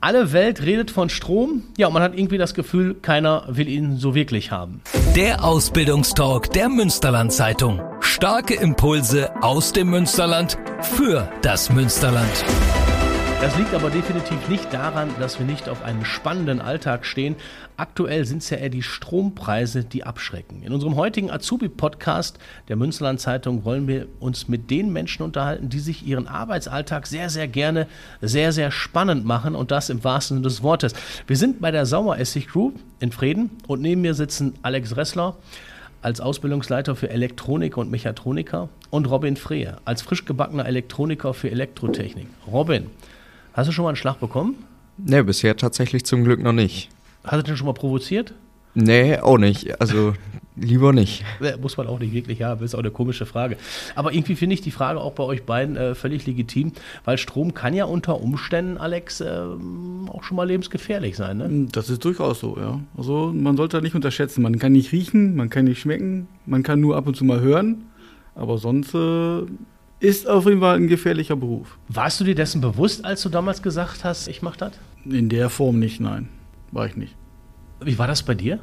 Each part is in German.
Alle Welt redet von Strom. Ja, und man hat irgendwie das Gefühl, keiner will ihn so wirklich haben. Der Ausbildungstalk der Münsterland Zeitung. Starke Impulse aus dem Münsterland für das Münsterland. Das liegt aber definitiv nicht daran, dass wir nicht auf einen spannenden Alltag stehen. Aktuell sind es ja eher die Strompreise, die abschrecken. In unserem heutigen Azubi-Podcast der Münsterland Zeitung wollen wir uns mit den Menschen unterhalten, die sich ihren Arbeitsalltag sehr, sehr gerne, sehr, sehr spannend machen und das im wahrsten Sinne des Wortes. Wir sind bei der Saueressig Group in Frieden und neben mir sitzen Alex Ressler als Ausbildungsleiter für Elektroniker und Mechatroniker und Robin Frehe als frisch gebackener Elektroniker für Elektrotechnik. Robin, Hast du schon mal einen Schlag bekommen? Nee, bisher tatsächlich zum Glück noch nicht. Hast du den schon mal provoziert? Nee, auch nicht. Also lieber nicht. Muss man auch nicht wirklich haben, ist auch eine komische Frage. Aber irgendwie finde ich die Frage auch bei euch beiden äh, völlig legitim, weil Strom kann ja unter Umständen, Alex, äh, auch schon mal lebensgefährlich sein. Ne? Das ist durchaus so, ja. Also man sollte nicht unterschätzen. Man kann nicht riechen, man kann nicht schmecken, man kann nur ab und zu mal hören. Aber sonst äh, ist auf jeden Fall ein gefährlicher Beruf. Warst du dir dessen bewusst, als du damals gesagt hast, ich mache das? In der Form nicht, nein. War ich nicht. Wie war das bei dir?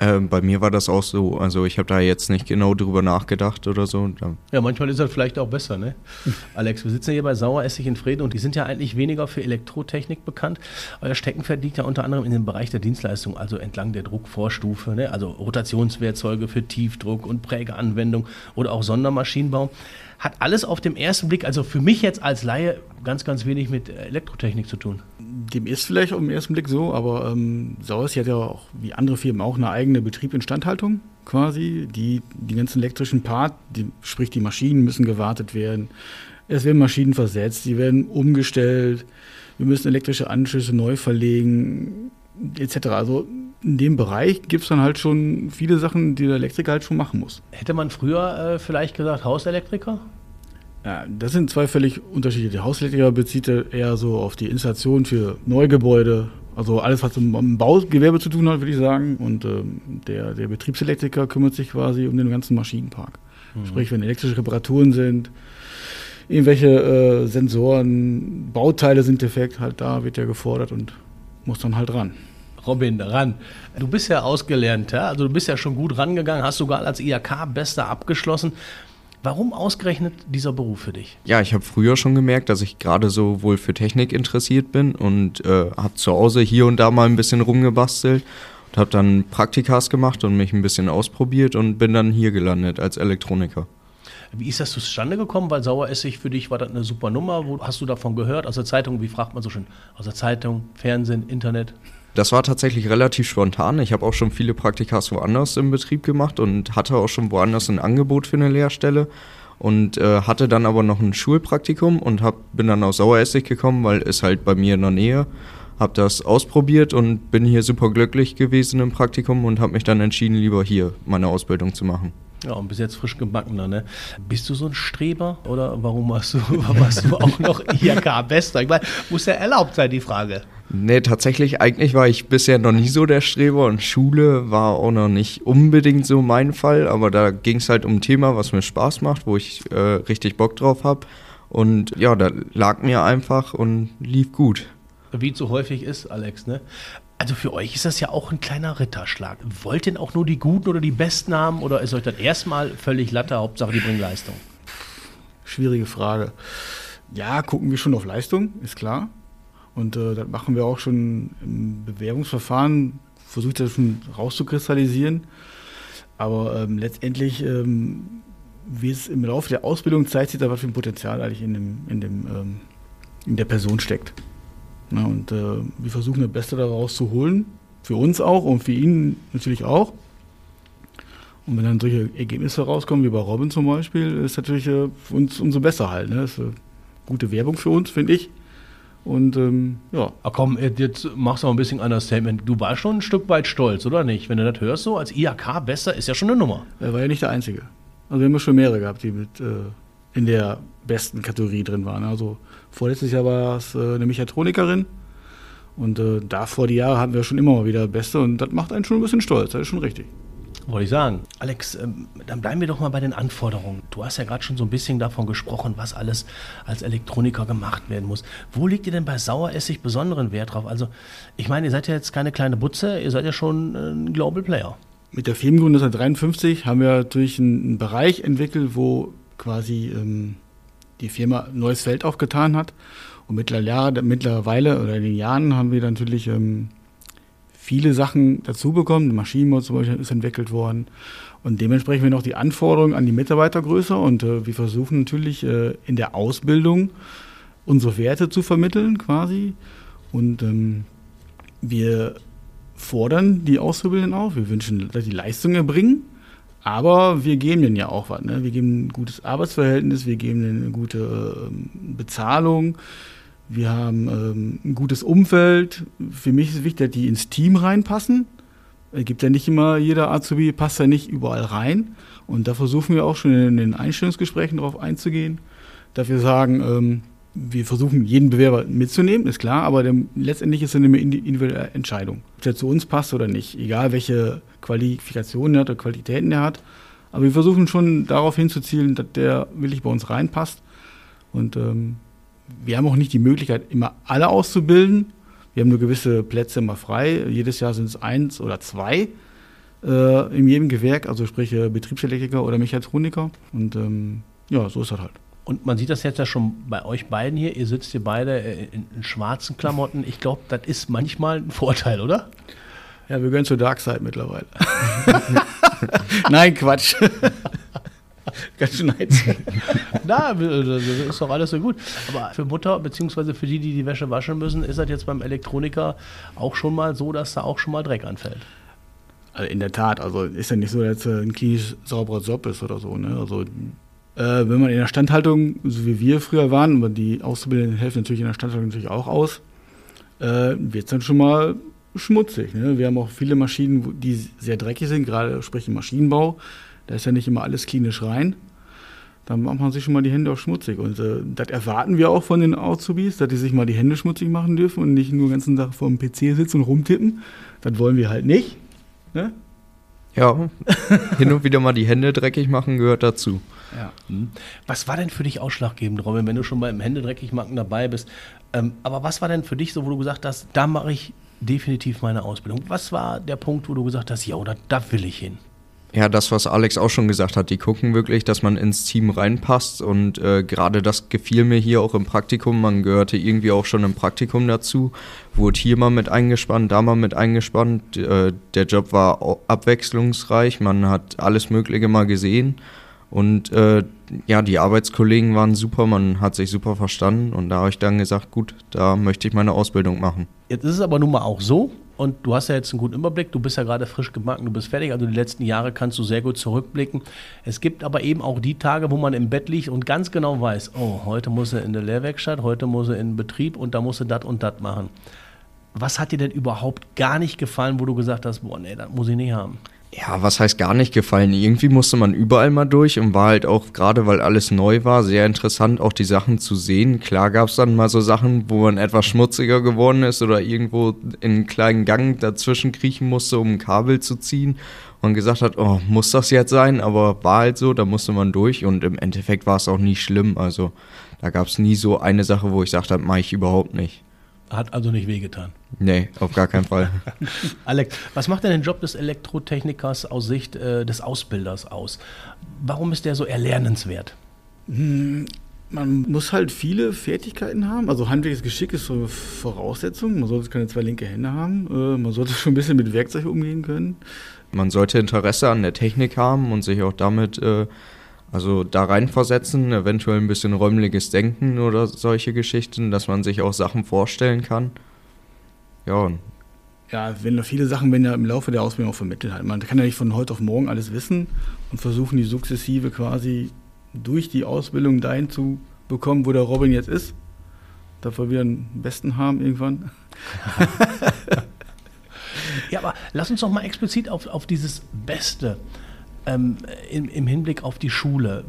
Ähm, bei mir war das auch so. Also ich habe da jetzt nicht genau drüber nachgedacht oder so. Ja, manchmal ist das vielleicht auch besser, ne? Alex, wir sitzen hier bei Saueressig in Frieden und die sind ja eigentlich weniger für Elektrotechnik bekannt. Euer Steckenpferd liegt ja unter anderem in dem Bereich der Dienstleistung, also entlang der Druckvorstufe, ne? also Rotationswerkzeuge für Tiefdruck und Prägeanwendung oder auch Sondermaschinenbau hat alles auf dem ersten Blick, also für mich jetzt als Laie, ganz, ganz wenig mit Elektrotechnik zu tun. Dem ist vielleicht auf den ersten Blick so, aber ähm, Sauers hat ja auch, wie andere Firmen, auch eine eigene Betrieb Instandhaltung quasi. Die, die ganzen elektrischen Part, die, sprich die Maschinen müssen gewartet werden. Es werden Maschinen versetzt, die werden umgestellt. Wir müssen elektrische Anschlüsse neu verlegen, etc. Also in dem Bereich gibt es dann halt schon viele Sachen, die der Elektriker halt schon machen muss. Hätte man früher äh, vielleicht gesagt Hauselektriker? Ja, das sind zwei völlig unterschiedliche. Der Hauselektriker bezieht eher so auf die Installation für Neugebäude, also alles, was mit dem Baugewerbe zu tun hat, würde ich sagen. Und ähm, der, der Betriebselektriker kümmert sich quasi um den ganzen Maschinenpark. Mhm. Sprich, wenn elektrische Reparaturen sind, irgendwelche äh, Sensoren, Bauteile sind defekt, halt da wird er gefordert und muss dann halt ran. Robin, ran. Du bist ja ausgelernt, ja? also du bist ja schon gut rangegangen, hast sogar als IHK-Bester abgeschlossen. Warum ausgerechnet dieser Beruf für dich? Ja, ich habe früher schon gemerkt, dass ich gerade so wohl für Technik interessiert bin und äh, habe zu Hause hier und da mal ein bisschen rumgebastelt und habe dann Praktikas gemacht und mich ein bisschen ausprobiert und bin dann hier gelandet als Elektroniker. Wie ist das zustande gekommen? Weil Saueressig für dich war das eine super Nummer. Wo hast du davon gehört? Aus der Zeitung, wie fragt man so schön? Aus der Zeitung, Fernsehen, Internet? Das war tatsächlich relativ spontan. Ich habe auch schon viele Praktikas woanders im Betrieb gemacht und hatte auch schon woanders ein Angebot für eine Lehrstelle und äh, hatte dann aber noch ein Schulpraktikum und hab, bin dann aus Saueressig gekommen, weil es halt bei mir in der Nähe. Habe das ausprobiert und bin hier super glücklich gewesen im Praktikum und habe mich dann entschieden, lieber hier meine Ausbildung zu machen. Ja, und bis jetzt frisch gebackener, ne? Bist du so ein Streber oder warum warst du, warst du auch noch IHK-Bester? Ich meine, muss ja erlaubt sein, die Frage. Nee, tatsächlich, eigentlich war ich bisher noch nie so der Streber und Schule war auch noch nicht unbedingt so mein Fall, aber da ging es halt um ein Thema, was mir Spaß macht, wo ich äh, richtig Bock drauf habe. Und ja, da lag mir einfach und lief gut. Wie zu häufig ist, Alex, ne? Also für euch ist das ja auch ein kleiner Ritterschlag. Wollt ihr denn auch nur die Guten oder die Besten haben oder ist euch das erstmal völlig Latte, Hauptsache die bringen Leistung? Schwierige Frage. Ja, gucken wir schon auf Leistung, ist klar. Und äh, das machen wir auch schon im Bewerbungsverfahren, versucht das schon rauszukristallisieren. Aber ähm, letztendlich, ähm, wie es im Laufe der Ausbildung zeigt sich da, was für ein Potenzial eigentlich in, dem, in, dem, ähm, in der Person steckt. Na, und äh, wir versuchen das Beste daraus zu holen, für uns auch und für ihn natürlich auch. Und wenn dann solche Ergebnisse rauskommen, wie bei Robin zum Beispiel, ist natürlich äh, für uns umso besser halt. Ne? Das ist eine gute Werbung für uns, finde ich. Und ähm, ja. Ach komm, äh, jetzt machst du mal ein bisschen Understatement. Du warst schon ein Stück weit stolz, oder nicht? Wenn du das hörst, so als IHK besser ist ja schon eine Nummer. Er war ja nicht der Einzige. Also wir haben ja schon mehrere gehabt, die mit äh, in der besten Kategorie drin waren. Also vorletztes Jahr war es äh, eine Mechatronikerin. Und äh, davor die Jahre hatten wir schon immer mal wieder Beste und das macht einen schon ein bisschen stolz, das ist schon richtig. Wollte ich sagen. Alex, ähm, dann bleiben wir doch mal bei den Anforderungen. Du hast ja gerade schon so ein bisschen davon gesprochen, was alles als Elektroniker gemacht werden muss. Wo liegt ihr denn bei Saueressig besonderen Wert drauf? Also, ich meine, ihr seid ja jetzt keine kleine Butze, ihr seid ja schon ein Global Player. Mit der Firmengründung 1953 haben wir natürlich einen Bereich entwickelt, wo quasi ähm, die Firma neues Feld aufgetan hat. Und mittlerweile oder in den Jahren haben wir natürlich ähm, viele Sachen dazu bekommen. Maschinenbau zum Beispiel ist entwickelt worden. Und dementsprechend werden auch die Anforderungen an die Mitarbeiter größer. Und äh, wir versuchen natürlich äh, in der Ausbildung unsere Werte zu vermitteln quasi. Und ähm, wir fordern die Auszubildenden auf. Wir wünschen, dass die Leistung erbringen. Aber wir geben denen ja auch was. Ne? Wir geben ein gutes Arbeitsverhältnis, wir geben denen eine gute äh, Bezahlung. Wir haben ähm, ein gutes Umfeld. Für mich ist es wichtig, dass die ins Team reinpassen. Es gibt ja nicht immer, jeder Azubi passt ja nicht überall rein. Und da versuchen wir auch schon in den Einstellungsgesprächen darauf einzugehen, dass wir sagen, ähm, wir versuchen jeden Bewerber mitzunehmen, ist klar, aber dem, letztendlich ist es eine individuelle Entscheidung, ob der zu uns passt oder nicht, egal welche Qualifikationen er hat oder Qualitäten er hat. Aber wir versuchen schon darauf hinzuzielen, dass der wirklich bei uns reinpasst. Und ähm, wir haben auch nicht die Möglichkeit, immer alle auszubilden. Wir haben nur gewisse Plätze immer frei. Jedes Jahr sind es eins oder zwei äh, in jedem Gewerk, also sprich äh, Betriebselektriker oder Mechatroniker. Und ähm, ja, so ist das halt. Und man sieht das jetzt ja schon bei euch beiden hier. Ihr sitzt hier beide äh, in, in schwarzen Klamotten. Ich glaube, das ist manchmal ein Vorteil, oder? Ja, wir gehören zur Dark Side mittlerweile. Nein, Quatsch. Ganz schön heiß. Na, das ist doch alles so gut. Aber für Mutter, beziehungsweise für die, die die Wäsche waschen müssen, ist das jetzt beim Elektroniker auch schon mal so, dass da auch schon mal Dreck anfällt. Also in der Tat, also ist ja nicht so, dass ein klinisch sauberer Job ist oder so. Ne? Also äh, wenn man in der Standhaltung, so wie wir früher waren, aber die Auszubildenden helfen natürlich in der Standhaltung natürlich auch aus, äh, wird es dann schon mal schmutzig. Ne? Wir haben auch viele Maschinen, die sehr dreckig sind, gerade sprich im Maschinenbau. Da ist ja nicht immer alles klinisch rein. Dann macht man sich schon mal die Hände auch schmutzig. Und äh, das erwarten wir auch von den Azubis, dass die sich mal die Hände schmutzig machen dürfen und nicht nur den ganzen Tag vor dem PC sitzen und rumtippen. Das wollen wir halt nicht. Ne? Ja, hin und wieder mal die Hände dreckig machen gehört dazu. Ja. Hm. Was war denn für dich ausschlaggebend, Robin, wenn du schon beim Hände dreckig machen dabei bist? Ähm, aber was war denn für dich so, wo du gesagt hast, da mache ich definitiv meine Ausbildung? Was war der Punkt, wo du gesagt hast, ja, oder da will ich hin? Ja, das, was Alex auch schon gesagt hat, die gucken wirklich, dass man ins Team reinpasst und äh, gerade das gefiel mir hier auch im Praktikum. Man gehörte irgendwie auch schon im Praktikum dazu, wurde hier mal mit eingespannt, da mal mit eingespannt. Äh, der Job war abwechslungsreich, man hat alles Mögliche mal gesehen und äh, ja, die Arbeitskollegen waren super, man hat sich super verstanden und da habe ich dann gesagt, gut, da möchte ich meine Ausbildung machen. Jetzt ist es aber nun mal auch so, und du hast ja jetzt einen guten Überblick, du bist ja gerade frisch gebacken, du bist fertig, also die letzten Jahre kannst du sehr gut zurückblicken. Es gibt aber eben auch die Tage, wo man im Bett liegt und ganz genau weiß, oh, heute muss er in der Lehrwerkstatt, heute muss er in den Betrieb und da muss er das und das machen. Was hat dir denn überhaupt gar nicht gefallen, wo du gesagt hast, boah, nee, das muss ich nicht haben? Ja, was heißt gar nicht gefallen? Irgendwie musste man überall mal durch und war halt auch, gerade weil alles neu war, sehr interessant, auch die Sachen zu sehen. Klar gab es dann mal so Sachen, wo man etwas schmutziger geworden ist oder irgendwo in einen kleinen Gang dazwischen kriechen musste, um ein Kabel zu ziehen. Und gesagt hat, oh, muss das jetzt sein? Aber war halt so, da musste man durch und im Endeffekt war es auch nie schlimm. Also da gab es nie so eine Sache, wo ich sagte, mache ich überhaupt nicht. Hat also nicht wehgetan. Nee, auf gar keinen Fall. Alex, was macht denn den Job des Elektrotechnikers aus Sicht äh, des Ausbilders aus? Warum ist der so erlernenswert? Hm, man muss halt viele Fertigkeiten haben. Also handwerkliches Geschick ist so eine Voraussetzung. Man sollte keine zwei linke Hände haben. Äh, man sollte schon ein bisschen mit Werkzeug umgehen können. Man sollte Interesse an der Technik haben und sich auch damit äh, also da reinversetzen, eventuell ein bisschen räumliches Denken oder solche Geschichten, dass man sich auch Sachen vorstellen kann. Ja. Ja, wenn viele Sachen werden ja im Laufe der Ausbildung auch vermittelt. Halt. Man kann ja nicht von heute auf morgen alles wissen und versuchen, die sukzessive quasi durch die Ausbildung dahin zu bekommen, wo der Robin jetzt ist. Dass wir wieder einen Besten haben irgendwann. ja, aber lass uns doch mal explizit auf, auf dieses Beste ähm, im, im Hinblick auf die Schule,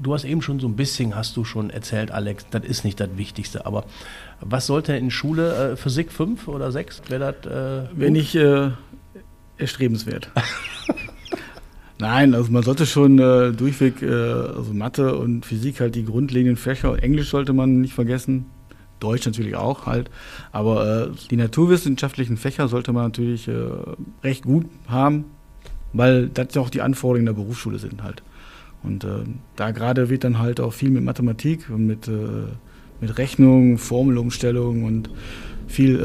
du hast eben schon so ein bisschen, hast du schon erzählt, Alex, das ist nicht das Wichtigste, aber was sollte in Schule, äh, Physik 5 oder 6, wäre das? Äh, Wäre nicht äh, erstrebenswert. Nein, also man sollte schon äh, durchweg, äh, also Mathe und Physik halt die grundlegenden Fächer. Englisch sollte man nicht vergessen. Deutsch natürlich auch halt. Aber äh, die naturwissenschaftlichen Fächer sollte man natürlich äh, recht gut haben, weil das ja auch die Anforderungen der Berufsschule sind halt. Und äh, da gerade wird dann halt auch viel mit Mathematik und mit, äh, mit Rechnungen, Formelumstellungen und viel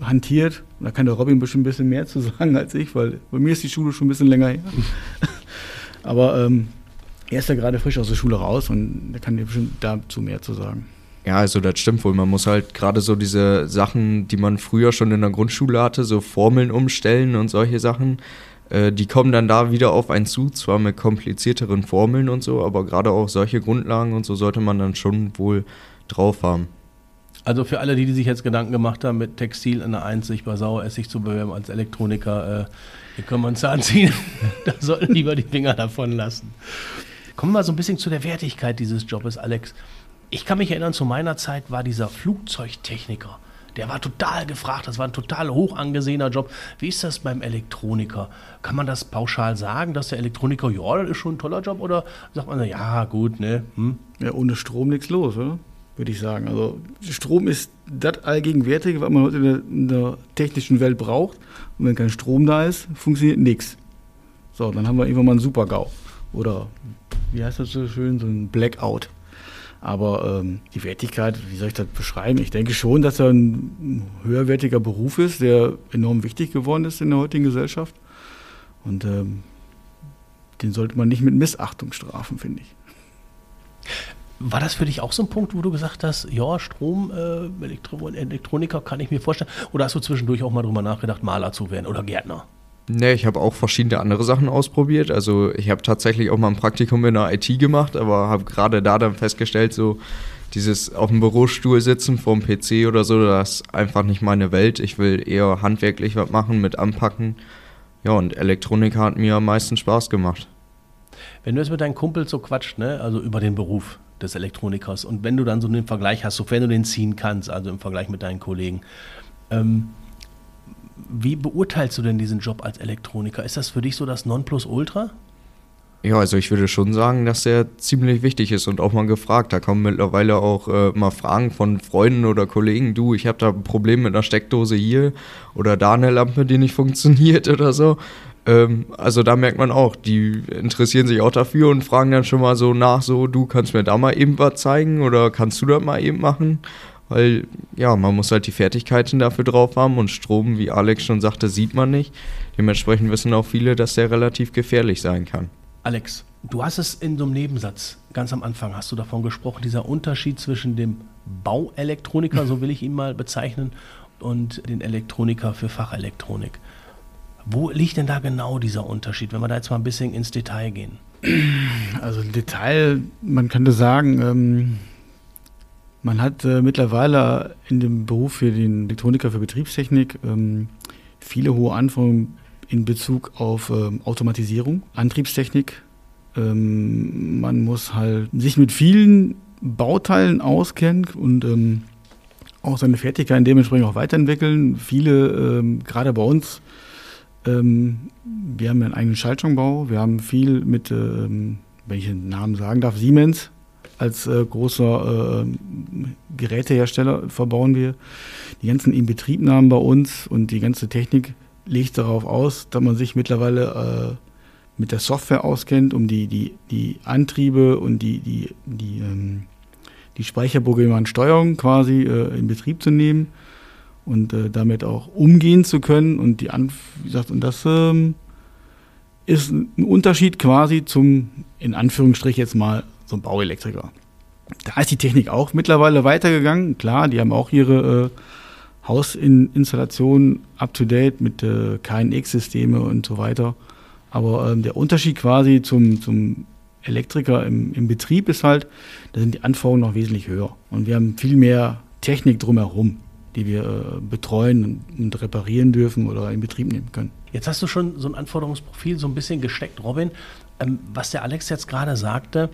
äh, hantiert. Da kann der Robin bestimmt ein bisschen mehr zu sagen als ich, weil bei mir ist die Schule schon ein bisschen länger her. Aber ähm, er ist ja gerade frisch aus der Schule raus und er kann dir bestimmt dazu mehr zu sagen. Ja, also das stimmt wohl. Man muss halt gerade so diese Sachen, die man früher schon in der Grundschule hatte, so Formeln umstellen und solche Sachen, äh, die kommen dann da wieder auf einen zu, zwar mit komplizierteren Formeln und so, aber gerade auch solche Grundlagen und so sollte man dann schon wohl drauf haben. Also für alle, die, die sich jetzt Gedanken gemacht haben, mit Textil in der 1 sich bei Saueressig zu bewerben als Elektroniker, äh, hier können wir uns anziehen. da sollten lieber die Finger davon lassen. Kommen wir so ein bisschen zu der Wertigkeit dieses Jobes, Alex. Ich kann mich erinnern, zu meiner Zeit war dieser Flugzeugtechniker. Der war total gefragt, das war ein total hoch angesehener Job. Wie ist das beim Elektroniker? Kann man das pauschal sagen, dass der Elektroniker, ja, das ist schon ein toller Job? Oder sagt man, ja, gut, ne? Hm? Ja, ohne Strom nichts los, oder? Würde ich sagen. Also Strom ist das Allgegenwärtige, was man heute in der, in der technischen Welt braucht. Und wenn kein Strom da ist, funktioniert nichts. So, dann haben wir irgendwann mal einen Super-GAU. Oder, wie heißt das so schön, so ein Blackout. Aber ähm, die Wertigkeit, wie soll ich das beschreiben? Ich denke schon, dass er ein höherwertiger Beruf ist, der enorm wichtig geworden ist in der heutigen Gesellschaft. Und ähm, den sollte man nicht mit Missachtung strafen, finde ich. War das für dich auch so ein Punkt, wo du gesagt hast, ja, Strom, äh, Elektro Elektroniker kann ich mir vorstellen? Oder hast du zwischendurch auch mal drüber nachgedacht, Maler zu werden oder Gärtner? Nee, ich habe auch verschiedene andere Sachen ausprobiert. Also ich habe tatsächlich auch mal ein Praktikum in der IT gemacht, aber habe gerade da dann festgestellt, so dieses auf dem Bürostuhl sitzen vorm PC oder so, das ist einfach nicht meine Welt. Ich will eher handwerklich was machen mit anpacken. Ja, und Elektronik hat mir am meisten Spaß gemacht. Wenn du jetzt mit deinen Kumpels so quatscht, ne, also über den Beruf des Elektronikers und wenn du dann so einen Vergleich hast, sofern du den ziehen kannst, also im Vergleich mit deinen Kollegen, ähm, wie beurteilst du denn diesen Job als Elektroniker? Ist das für dich so das Nonplusultra? Ja, also ich würde schon sagen, dass der ziemlich wichtig ist und auch mal gefragt. Da kommen mittlerweile auch äh, mal Fragen von Freunden oder Kollegen. Du, ich habe da ein Problem mit einer Steckdose hier oder da eine Lampe, die nicht funktioniert oder so. Ähm, also da merkt man auch, die interessieren sich auch dafür und fragen dann schon mal so nach, so du kannst mir da mal eben was zeigen oder kannst du das mal eben machen? Weil ja, man muss halt die Fertigkeiten dafür drauf haben und Strom, wie Alex schon sagte, sieht man nicht. Dementsprechend wissen auch viele, dass der relativ gefährlich sein kann. Alex, du hast es in so einem Nebensatz, ganz am Anfang hast du davon gesprochen, dieser Unterschied zwischen dem Bauelektroniker, so will ich ihn mal bezeichnen, und den Elektroniker für Fachelektronik. Wo liegt denn da genau dieser Unterschied, wenn wir da jetzt mal ein bisschen ins Detail gehen? Also im Detail, man könnte sagen, ähm, man hat äh, mittlerweile in dem Beruf für den Elektroniker für Betriebstechnik ähm, viele hohe Anforderungen in Bezug auf ähm, Automatisierung, Antriebstechnik. Ähm, man muss halt sich mit vielen Bauteilen auskennen und ähm, auch seine Fertigkeiten dementsprechend auch weiterentwickeln. Viele, ähm, gerade bei uns, ähm, wir haben einen eigenen Schaltschrankenbau, wir haben viel mit, wenn ich den Namen sagen darf, Siemens als äh, großer äh, Gerätehersteller verbauen wir die ganzen Inbetriebnahmen bei uns und die ganze Technik legt darauf aus, dass man sich mittlerweile äh, mit der Software auskennt, um die, die, die Antriebe und die, die, die, ähm, die Speicherprogramme Steuerung quasi äh, in Betrieb zu nehmen und äh, damit auch umgehen zu können. Und die An wie gesagt, und das ähm, ist ein Unterschied quasi zum, in Anführungsstrich jetzt mal, so ein Bauelektriker. Da ist die Technik auch mittlerweile weitergegangen. Klar, die haben auch ihre äh, Hausinstallationen up-to-date mit äh, KNX-Systeme und so weiter. Aber ähm, der Unterschied quasi zum, zum Elektriker im, im Betrieb ist halt, da sind die Anforderungen noch wesentlich höher. Und wir haben viel mehr Technik drumherum, die wir äh, betreuen und, und reparieren dürfen oder in Betrieb nehmen können. Jetzt hast du schon so ein Anforderungsprofil so ein bisschen gesteckt, Robin. Ähm, was der Alex jetzt gerade sagte,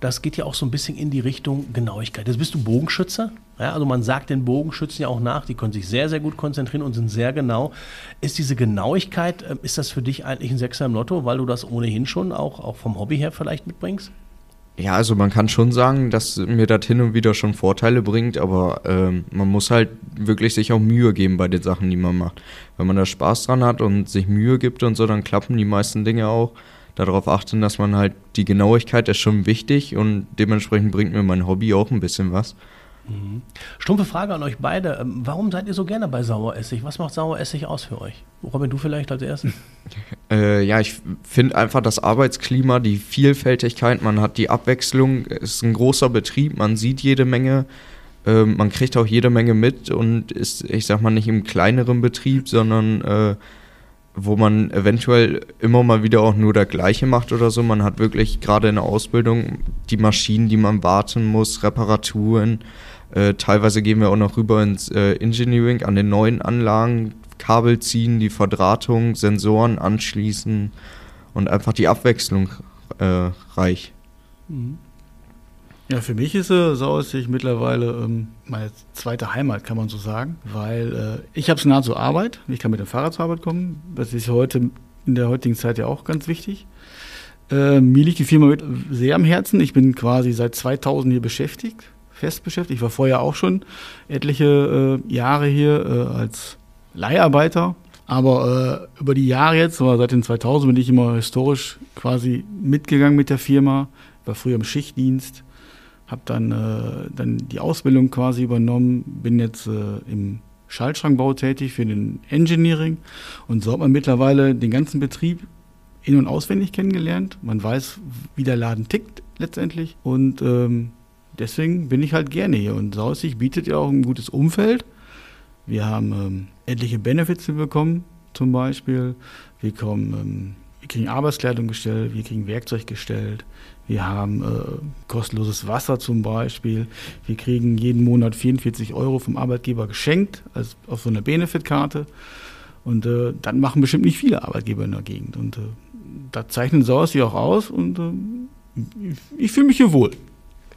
das geht ja auch so ein bisschen in die Richtung Genauigkeit. Jetzt bist du Bogenschützer. Ja, also man sagt den Bogenschützen ja auch nach, die können sich sehr, sehr gut konzentrieren und sind sehr genau. Ist diese Genauigkeit, äh, ist das für dich eigentlich ein Sechser im Lotto, weil du das ohnehin schon auch, auch vom Hobby her vielleicht mitbringst? Ja, also man kann schon sagen, dass mir das hin und wieder schon Vorteile bringt, aber ähm, man muss halt wirklich sich auch Mühe geben bei den Sachen, die man macht. Wenn man da Spaß dran hat und sich Mühe gibt und so, dann klappen die meisten Dinge auch. Darauf achten, dass man halt die Genauigkeit ist schon wichtig und dementsprechend bringt mir mein Hobby auch ein bisschen was. Mhm. Stumpfe Frage an euch beide. Ähm, warum seid ihr so gerne bei Saueressig? Was macht Saueressig aus für euch? Robin, du vielleicht als erstes? Äh, ja, ich finde einfach das Arbeitsklima, die Vielfältigkeit, man hat die Abwechslung, es ist ein großer Betrieb, man sieht jede Menge, äh, man kriegt auch jede Menge mit und ist, ich sag mal, nicht im kleineren Betrieb, sondern äh, wo man eventuell immer mal wieder auch nur das Gleiche macht oder so. Man hat wirklich gerade in der Ausbildung die Maschinen, die man warten muss, Reparaturen, äh, teilweise gehen wir auch noch rüber ins äh, Engineering an den neuen Anlagen, Kabel ziehen, die Verdrahtung, Sensoren anschließen und einfach die Abwechslung äh, reich. Mhm. Ja, für mich ist äh, Sauersig mittlerweile ähm, meine zweite Heimat, kann man so sagen, weil äh, ich habe es nah zur Arbeit. Ich kann mit dem Fahrrad zur Arbeit kommen. Das ist heute in der heutigen Zeit ja auch ganz wichtig. Äh, mir liegt die Firma sehr am Herzen. Ich bin quasi seit 2000 hier beschäftigt fest beschäftigt. Ich war vorher auch schon etliche äh, Jahre hier äh, als Leiharbeiter. Aber äh, über die Jahre jetzt, seit den 2000 bin ich immer historisch quasi mitgegangen mit der Firma. War früher im Schichtdienst, habe dann, äh, dann die Ausbildung quasi übernommen, bin jetzt äh, im Schaltschrankbau tätig für den Engineering und so hat man mittlerweile den ganzen Betrieb in- und auswendig kennengelernt. Man weiß, wie der Laden tickt letztendlich und ähm, deswegen bin ich halt gerne hier. Und Saussig bietet ja auch ein gutes Umfeld. Wir haben ähm, etliche Benefits bekommen, zum Beispiel. Wir, kommen, ähm, wir kriegen Arbeitskleidung gestellt, wir kriegen Werkzeug gestellt, wir haben äh, kostenloses Wasser zum Beispiel. Wir kriegen jeden Monat 44 Euro vom Arbeitgeber geschenkt, also auf so einer Benefitkarte. Und äh, dann machen bestimmt nicht viele Arbeitgeber in der Gegend. Und äh, da zeichnen Sauersee auch aus und äh, ich, ich fühle mich hier wohl.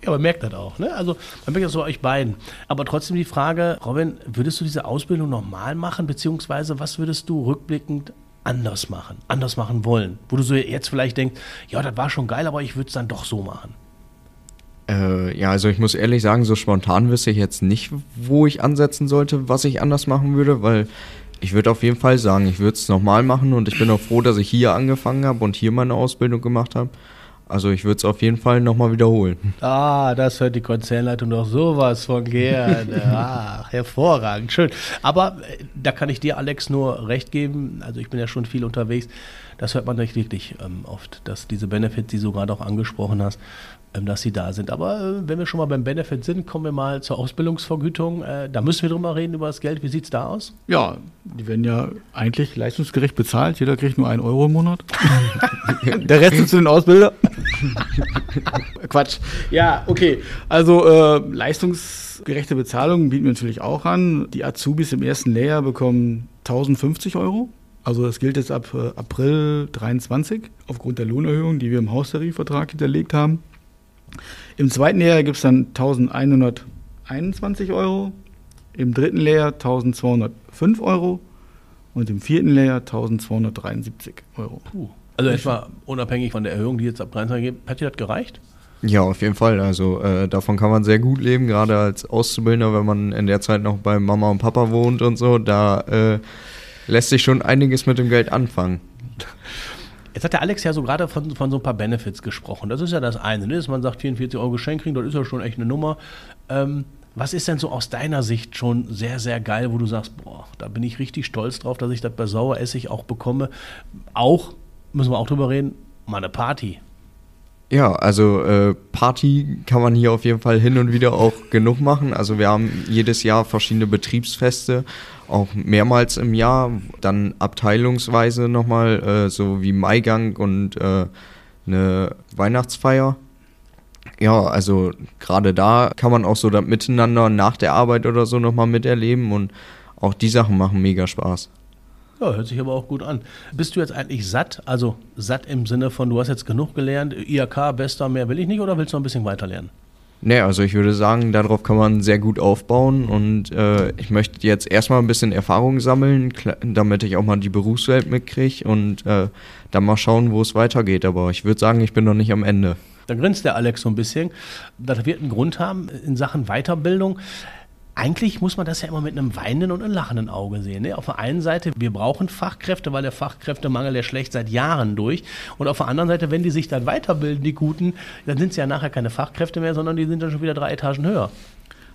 Ja, man merkt das auch. Ne? Also man merkt das so euch beiden. Aber trotzdem die Frage, Robin, würdest du diese Ausbildung nochmal machen, beziehungsweise was würdest du rückblickend anders machen, anders machen wollen? Wo du so jetzt vielleicht denkst, ja, das war schon geil, aber ich würde es dann doch so machen. Äh, ja, also ich muss ehrlich sagen, so spontan wüsste ich jetzt nicht, wo ich ansetzen sollte, was ich anders machen würde, weil ich würde auf jeden Fall sagen, ich würde es nochmal machen und ich bin auch froh, dass ich hier angefangen habe und hier meine Ausbildung gemacht habe. Also ich würde es auf jeden Fall nochmal wiederholen. Ah, das hört die Konzernleitung doch sowas von gerne. Ach, hervorragend, schön. Aber äh, da kann ich dir, Alex, nur recht geben. Also ich bin ja schon viel unterwegs. Das hört man nicht wirklich ähm, oft, dass diese Benefits, die du gerade auch angesprochen hast, dass sie da sind. Aber äh, wenn wir schon mal beim Benefit sind, kommen wir mal zur Ausbildungsvergütung. Äh, da müssen wir drüber reden, über das Geld. Wie sieht es da aus? Ja, die werden ja eigentlich leistungsgerecht bezahlt. Jeder kriegt nur einen Euro im Monat. Der Rest ist zu den Ausbilder. Quatsch. Ja, okay. Also äh, leistungsgerechte Bezahlung bieten wir natürlich auch an. Die Azubis im ersten Lehrjahr bekommen 1050 Euro. Also das gilt jetzt ab äh, April 23 aufgrund der Lohnerhöhung, die wir im Haustarifvertrag hinterlegt haben. Im zweiten Lehrjahr gibt es dann 1121 Euro, im dritten Lehrjahr 1205 Euro und im vierten Lehrjahr 1273 Euro. Puh. Also etwa unabhängig von der Erhöhung, die jetzt ab 23 gibt, hat dir das gereicht? Ja, auf jeden Fall. Also äh, davon kann man sehr gut leben, gerade als Auszubildender, wenn man in der Zeit noch bei Mama und Papa wohnt und so. Da äh, lässt sich schon einiges mit dem Geld anfangen. Jetzt hat der Alex ja so gerade von, von so ein paar Benefits gesprochen. Das ist ja das eine, ne? dass man sagt, 44 Euro Geschenk kriegen, das ist ja schon echt eine Nummer. Ähm, was ist denn so aus deiner Sicht schon sehr, sehr geil, wo du sagst, boah, da bin ich richtig stolz drauf, dass ich das bei Saueressig auch bekomme. Auch, müssen wir auch drüber reden, mal eine Party. Ja, also äh, Party kann man hier auf jeden Fall hin und wieder auch genug machen. Also wir haben jedes Jahr verschiedene Betriebsfeste, auch mehrmals im Jahr, dann abteilungsweise nochmal, äh, so wie Maigang und äh, eine Weihnachtsfeier. Ja, also gerade da kann man auch so Miteinander nach der Arbeit oder so nochmal miterleben und auch die Sachen machen mega Spaß. Ja, hört sich aber auch gut an. Bist du jetzt eigentlich satt? Also satt im Sinne von, du hast jetzt genug gelernt, IHK, bester, mehr will ich nicht oder willst du noch ein bisschen weiter lernen? Nee, also ich würde sagen, darauf kann man sehr gut aufbauen und äh, ich möchte jetzt erstmal ein bisschen Erfahrung sammeln, damit ich auch mal die Berufswelt mitkriege und äh, dann mal schauen, wo es weitergeht. Aber ich würde sagen, ich bin noch nicht am Ende. Da grinst der Alex so ein bisschen. Das wird einen Grund haben in Sachen Weiterbildung eigentlich muss man das ja immer mit einem weinenden und einem lachenden Auge sehen. Ne? Auf der einen Seite, wir brauchen Fachkräfte, weil der Fachkräftemangel, der schlecht seit Jahren durch. Und auf der anderen Seite, wenn die sich dann weiterbilden, die Guten, dann sind es ja nachher keine Fachkräfte mehr, sondern die sind dann schon wieder drei Etagen höher.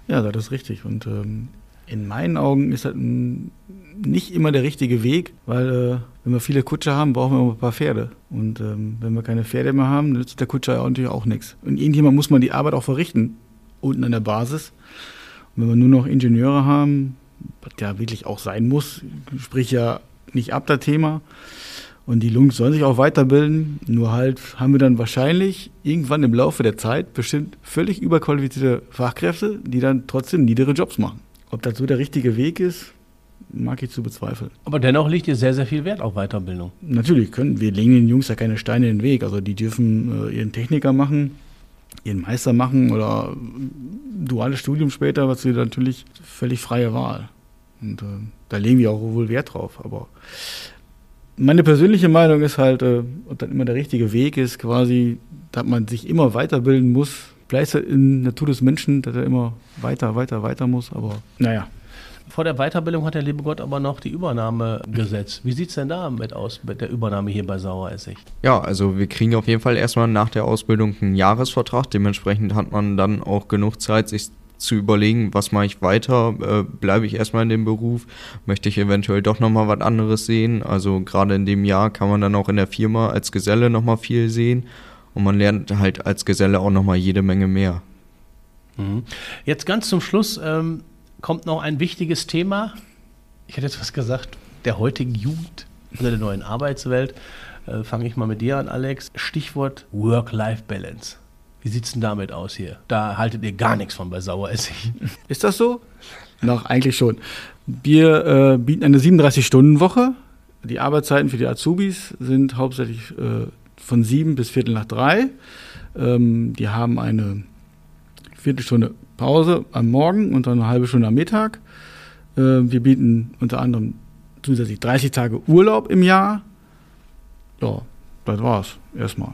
Ja, das ist richtig. Und ähm, in meinen Augen ist das nicht immer der richtige Weg, weil äh, wenn wir viele Kutscher haben, brauchen wir auch ein paar Pferde. Und ähm, wenn wir keine Pferde mehr haben, nützt der Kutscher natürlich auch nichts. Und irgendjemand muss man die Arbeit auch verrichten, unten an der Basis. Wenn wir nur noch Ingenieure haben, was ja wirklich auch sein muss, sprich ja nicht ab das Thema. Und die Jungs sollen sich auch weiterbilden. Nur halt haben wir dann wahrscheinlich irgendwann im Laufe der Zeit bestimmt völlig überqualifizierte Fachkräfte, die dann trotzdem niedere Jobs machen. Ob das so der richtige Weg ist, mag ich zu bezweifeln. Aber dennoch liegt dir sehr, sehr viel Wert auf Weiterbildung. Natürlich können wir legen den Jungs ja keine Steine in den Weg. Also die dürfen äh, ihren Techniker machen, ihren Meister machen oder duales Studium später, was sie natürlich völlig freie Wahl. Und äh, da legen wir auch wohl Wert drauf. Aber meine persönliche Meinung ist halt, äh, ob das immer der richtige Weg ist, quasi, dass man sich immer weiterbilden muss. Vielleicht ist in der Natur des Menschen, dass er immer weiter, weiter, weiter muss. Aber naja, vor der Weiterbildung hat der liebe Gott aber noch die Übernahme gesetzt. Wie sieht es denn damit aus mit der Übernahme hier bei Saueressig? Ja, also wir kriegen auf jeden Fall erstmal nach der Ausbildung einen Jahresvertrag. Dementsprechend hat man dann auch genug Zeit, sich zu überlegen, was mache ich weiter, äh, bleibe ich erstmal in dem Beruf, möchte ich eventuell doch nochmal was anderes sehen. Also gerade in dem Jahr kann man dann auch in der Firma als Geselle nochmal viel sehen und man lernt halt als Geselle auch nochmal jede Menge mehr. Mhm. Jetzt ganz zum Schluss, ähm, kommt noch ein wichtiges Thema. Ich hätte jetzt was gesagt, der heutigen Jugend, also der neuen Arbeitswelt. Äh, Fange ich mal mit dir an, Alex. Stichwort Work-Life-Balance. Wie sieht es denn damit aus hier? Da haltet ihr gar nichts von bei Saueressig. Ist das so? Noch eigentlich schon. Wir äh, bieten eine 37-Stunden-Woche. Die Arbeitszeiten für die Azubis sind hauptsächlich äh, von sieben bis Viertel nach drei. Ähm, die haben eine Viertelstunde Pause am Morgen und dann eine halbe Stunde am Mittag. Äh, wir bieten unter anderem zusätzlich 30 Tage Urlaub im Jahr. Ja, das war's erstmal.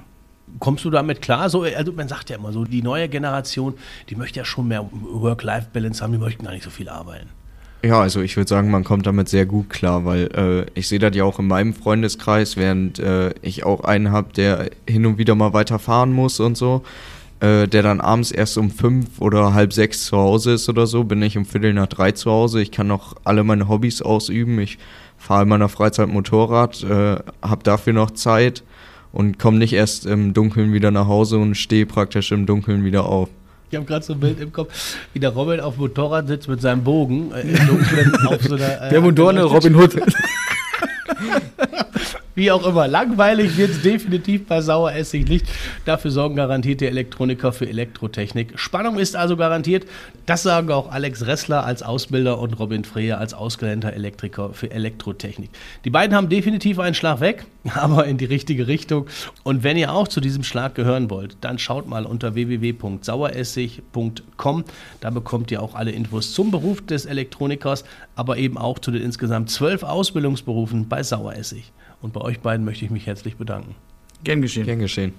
Kommst du damit klar? So, also man sagt ja immer so, die neue Generation, die möchte ja schon mehr Work-Life-Balance haben, die möchten gar nicht so viel arbeiten. Ja, also ich würde sagen, man kommt damit sehr gut klar, weil äh, ich sehe das ja auch in meinem Freundeskreis, während äh, ich auch einen habe, der hin und wieder mal weiterfahren muss und so äh, der dann abends erst um fünf oder halb sechs zu Hause ist oder so, bin ich um Viertel nach drei zu Hause. Ich kann noch alle meine Hobbys ausüben. Ich fahre in meiner Freizeit Motorrad, äh, habe dafür noch Zeit und komme nicht erst im Dunkeln wieder nach Hause und stehe praktisch im Dunkeln wieder auf. Ich habe gerade so ein Bild im Kopf, wie der Robin auf dem Motorrad sitzt mit seinem Bogen äh, im Dunkeln auf so einer. Äh, der Moderne Robin Hood. Wie auch immer, langweilig wird es definitiv bei Saueressig nicht. Dafür sorgen garantierte Elektroniker für Elektrotechnik. Spannung ist also garantiert. Das sagen auch Alex Ressler als Ausbilder und Robin Freer als ausgelernter Elektriker für Elektrotechnik. Die beiden haben definitiv einen Schlag weg, aber in die richtige Richtung. Und wenn ihr auch zu diesem Schlag gehören wollt, dann schaut mal unter www.saueressig.com. Da bekommt ihr auch alle Infos zum Beruf des Elektronikers, aber eben auch zu den insgesamt zwölf Ausbildungsberufen bei Saueressig. Und bei euch beiden möchte ich mich herzlich bedanken. Gern geschehen. Gern geschehen.